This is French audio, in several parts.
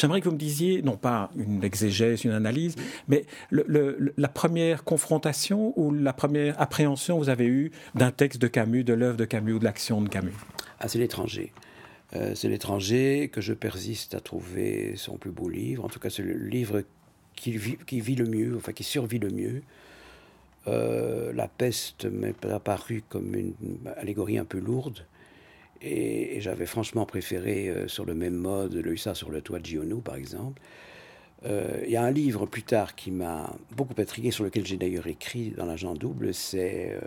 j'aimerais que vous me disiez, non pas une exégèse, une analyse, mais la première confrontation ou la première appréhension que vous avez eue d'un texte de Camus, de l'œuvre de Camus ou de l'action de Camus? Ah, c'est l'étranger. Euh, c'est l'étranger que je persiste à trouver son plus beau livre. En tout cas, c'est le livre qui vit, le mieux, enfin qui survit le mieux. Euh, la peste m'est apparue comme une allégorie un peu lourde. Et, j'avais franchement préféré, euh, sur le même mode, le hussard sur le toit de Giono, par exemple. Il y a un livre plus tard qui m'a beaucoup intrigué, sur lequel j'ai d'ailleurs écrit dans l'agent double, c'est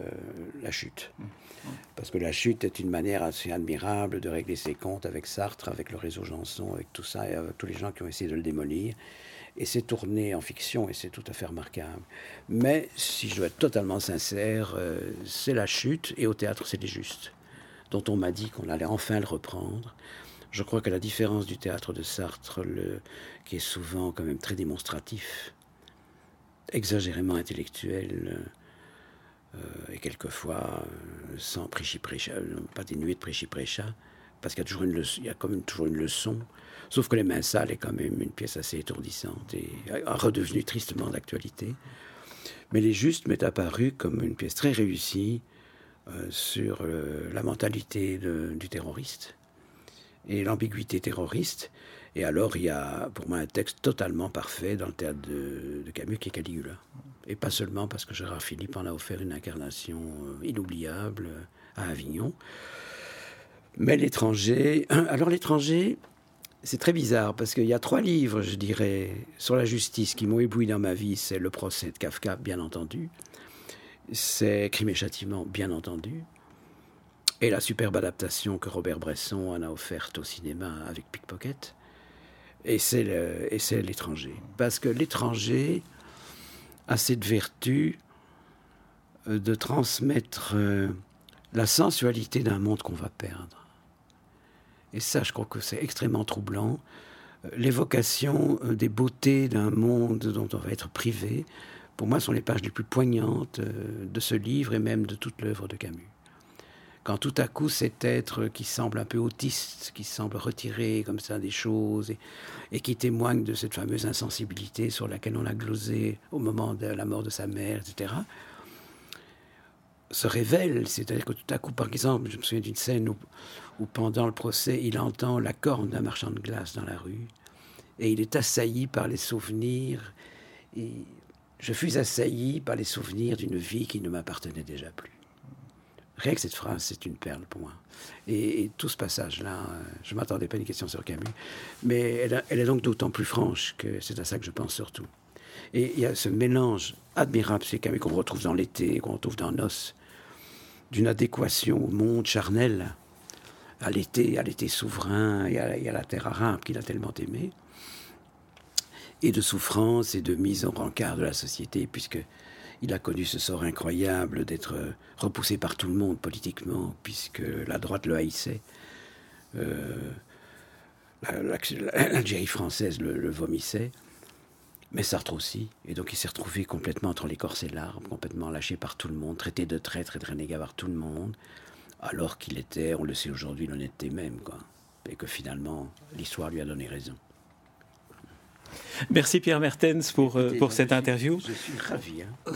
La chute. Mmh. Parce que la chute est une manière assez admirable de régler ses comptes avec Sartre, avec le réseau Janson, avec tout ça, et avec tous les gens qui ont essayé de le démolir. Et c'est tourné en fiction et c'est tout à fait remarquable. Mais si je dois être totalement sincère, euh, c'est la chute et au théâtre c'est les justes, dont on m'a dit qu'on allait enfin le reprendre. Je crois que la différence du théâtre de Sartre, le, qui est souvent quand même très démonstratif, exagérément intellectuel, euh, et quelquefois euh, sans prêchi-prêcha, euh, pas dénué de prêchi-prêcha, parce qu'il y a toujours une leçon, il y a quand même toujours une leçon. Sauf que Les Mains Sales est quand même une pièce assez étourdissante et redevenue tristement d'actualité. Mais Les Justes m'est apparu comme une pièce très réussie sur la mentalité du terroriste et l'ambiguïté terroriste. Et alors, il y a pour moi un texte totalement parfait dans le théâtre de, de Camus qui est Caligula. Et pas seulement parce que Gérard Philippe en a offert une incarnation euh, inoubliable euh, à Avignon. Mais l'étranger. Alors, l'étranger, c'est très bizarre parce qu'il y a trois livres, je dirais, sur la justice qui m'ont ébloui dans ma vie. C'est Le procès de Kafka, bien entendu. C'est Crime et châtiment, bien entendu. Et la superbe adaptation que Robert Bresson en a offerte au cinéma avec Pickpocket. Et c'est l'étranger. Parce que l'étranger, a cette vertu euh, de transmettre euh, la sensualité d'un monde qu'on va perdre. Et ça, je crois que c'est extrêmement troublant. Euh, l'évocation des beautés d'un monde dont on va être privé, pour moi, sont les pages les plus poignantes de ce livre et même de toute l'œuvre de Camus quand tout à coup cet être qui semble un peu autiste, qui semble retiré comme ça des choses et, qui témoigne de cette fameuse insensibilité sur laquelle on a glosé au moment de la mort de sa mère, etc., se révèle. C'est-à-dire que tout à coup, par exemple, je me souviens d'une scène où, où, pendant le procès, il entend la corne d'un marchand de glace dans la rue et il est assailli par les souvenirs. Et je fus assailli par les souvenirs d'une vie qui ne m'appartenait déjà plus. Rien que cette phrase, c'est une perle pour moi. Et, tout ce passage-là, euh, je ne m'attendais pas à une question sur Camus, mais elle, est donc d'autant plus franche que c'est à ça que je pense surtout. Et il y a ce mélange admirable chez Camus qu'on retrouve dans l'été, qu'on retrouve dans Nos, d'une adéquation au monde charnel, à l'été, à l'été souverain et à, la terre arabe qu'il a tellement aimé, et de souffrance et de mise en rencard de la société, puisque il a connu ce sort incroyable d'être euh, repoussé par tout le monde politiquement, puisque la droite le haïssait. Euh, L'Algérie française le, vomissait, mais Sartre aussi. Et donc il s'est retrouvé complètement entre l'écorce et l'arbre, complètement lâché par tout le monde, traité de traître et de renégat par tout le monde, alors qu'il était, on le sait aujourd'hui, l'honnêteté même, quoi. Et que finalement, l'histoire lui a donné raison. Merci Pierre Mertens pour, pour cette interview. Je suis ravi. Hein.